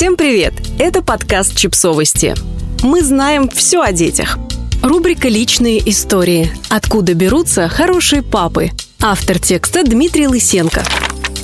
Всем привет! Это подкаст «Чипсовости». Мы знаем все о детях. Рубрика «Личные истории». Откуда берутся хорошие папы? Автор текста Дмитрий Лысенко.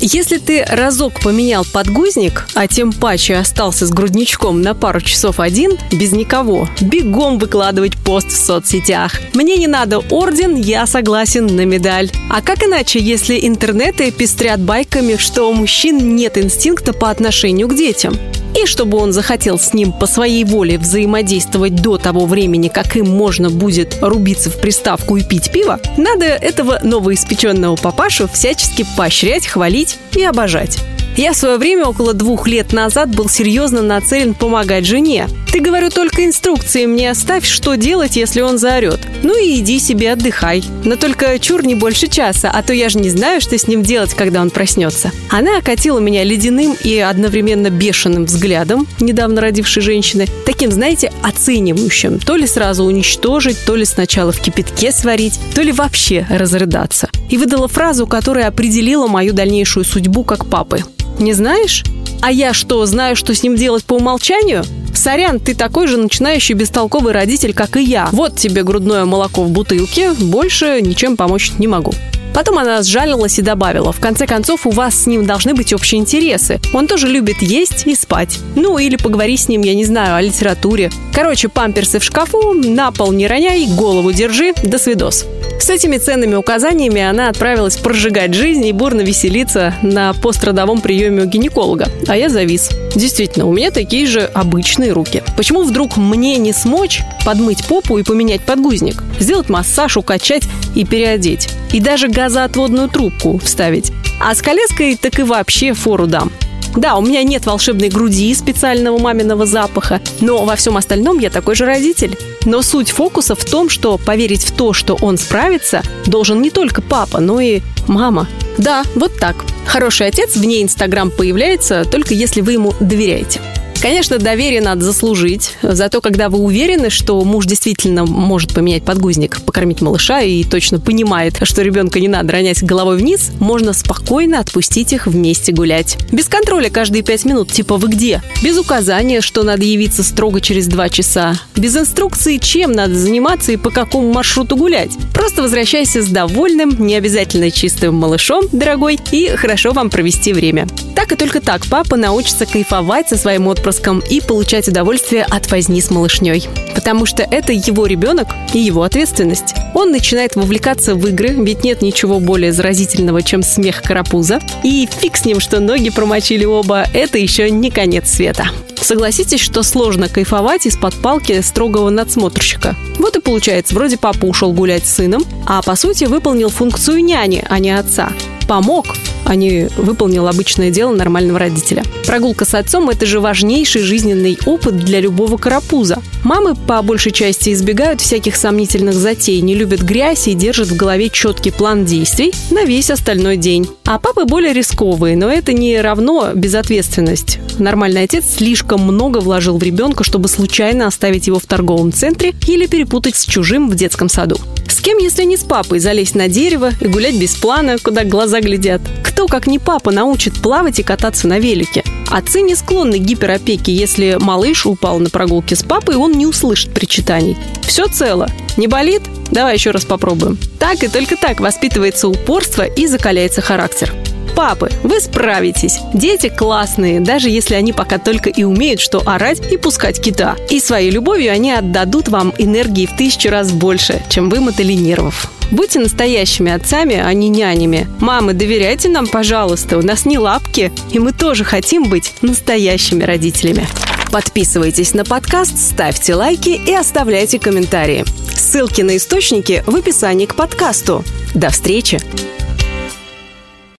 Если ты разок поменял подгузник, а тем паче остался с грудничком на пару часов один, без никого, бегом выкладывать пост в соцсетях. Мне не надо орден, я согласен на медаль. А как иначе, если интернеты пестрят байками, что у мужчин нет инстинкта по отношению к детям? И чтобы он захотел с ним по своей воле взаимодействовать до того времени, как им можно будет рубиться в приставку и пить пиво, надо этого новоиспеченного папашу всячески поощрять, хвалить и обожать. Я в свое время, около двух лет назад, был серьезно нацелен помогать жене. Ты, говорю, только инструкции мне оставь, что делать, если он заорет. Ну и иди себе отдыхай. Но только чур не больше часа, а то я же не знаю, что с ним делать, когда он проснется. Она окатила меня ледяным и одновременно бешеным взглядом недавно родившей женщины, таким, знаете, оценивающим. То ли сразу уничтожить, то ли сначала в кипятке сварить, то ли вообще разрыдаться. И выдала фразу, которая определила мою дальнейшую судьбу как папы. Не знаешь? А я что, знаю, что с ним делать по умолчанию? Сорян, ты такой же начинающий бестолковый родитель, как и я. Вот тебе грудное молоко в бутылке, больше ничем помочь не могу. Потом она сжалилась и добавила, в конце концов, у вас с ним должны быть общие интересы. Он тоже любит есть и спать. Ну, или поговори с ним, я не знаю, о литературе. Короче, памперсы в шкафу, на пол не роняй, голову держи, до свидос. С этими ценными указаниями она отправилась прожигать жизнь и бурно веселиться на пострадовом приеме у гинеколога. А я завис. Действительно, у меня такие же обычные руки. Почему вдруг мне не смочь подмыть попу и поменять подгузник? Сделать массаж, укачать и переодеть? И даже газоотводную трубку вставить? А с коляской так и вообще фору дам. Да, у меня нет волшебной груди и специального маминого запаха, но во всем остальном я такой же родитель. Но суть фокуса в том, что поверить в то, что он справится, должен не только папа, но и мама. Да, вот так. Хороший отец вне Инстаграм появляется, только если вы ему доверяете. Конечно, доверие надо заслужить. Зато, когда вы уверены, что муж действительно может поменять подгузник, покормить малыша и точно понимает, что ребенка не надо ронять головой вниз, можно спокойно отпустить их вместе гулять. Без контроля каждые пять минут, типа «вы где?». Без указания, что надо явиться строго через два часа. Без инструкции, чем надо заниматься и по какому маршруту гулять. Просто возвращайся с довольным, не обязательно чистым малышом, дорогой, и хорошо вам провести время. Так и только так папа научится кайфовать со своим отпуском отпрыском и получать удовольствие от возни с малышней. Потому что это его ребенок и его ответственность. Он начинает вовлекаться в игры, ведь нет ничего более заразительного, чем смех карапуза. И фиг с ним, что ноги промочили оба, это еще не конец света. Согласитесь, что сложно кайфовать из-под палки строгого надсмотрщика. Вот и получается, вроде папа ушел гулять с сыном, а по сути выполнил функцию няни, а не отца. Помог, а не выполнил обычное дело нормального родителя. Прогулка с отцом – это же важнейший жизненный опыт для любого карапуза. Мамы по большей части избегают всяких сомнительных затей, не любят грязь и держат в голове четкий план действий на весь остальной день. А папы более рисковые, но это не равно безответственность. Нормальный отец слишком много вложил в ребенка, чтобы случайно оставить его в торговом центре или перепутать с чужим в детском саду. Кем, если не с папой, залезть на дерево и гулять без плана, куда глаза глядят? Кто, как не папа, научит плавать и кататься на велике? Отцы не склонны к гиперопеке, если малыш упал на прогулке с папой, он не услышит причитаний. Все цело. Не болит? Давай еще раз попробуем. Так и только так воспитывается упорство и закаляется характер. Папы, вы справитесь. Дети классные, даже если они пока только и умеют, что орать и пускать кита. И своей любовью они отдадут вам энергии в тысячу раз больше, чем вы мотали нервов. Будьте настоящими отцами, а не нянями. Мамы, доверяйте нам, пожалуйста, у нас не лапки, и мы тоже хотим быть настоящими родителями. Подписывайтесь на подкаст, ставьте лайки и оставляйте комментарии. Ссылки на источники в описании к подкасту. До встречи!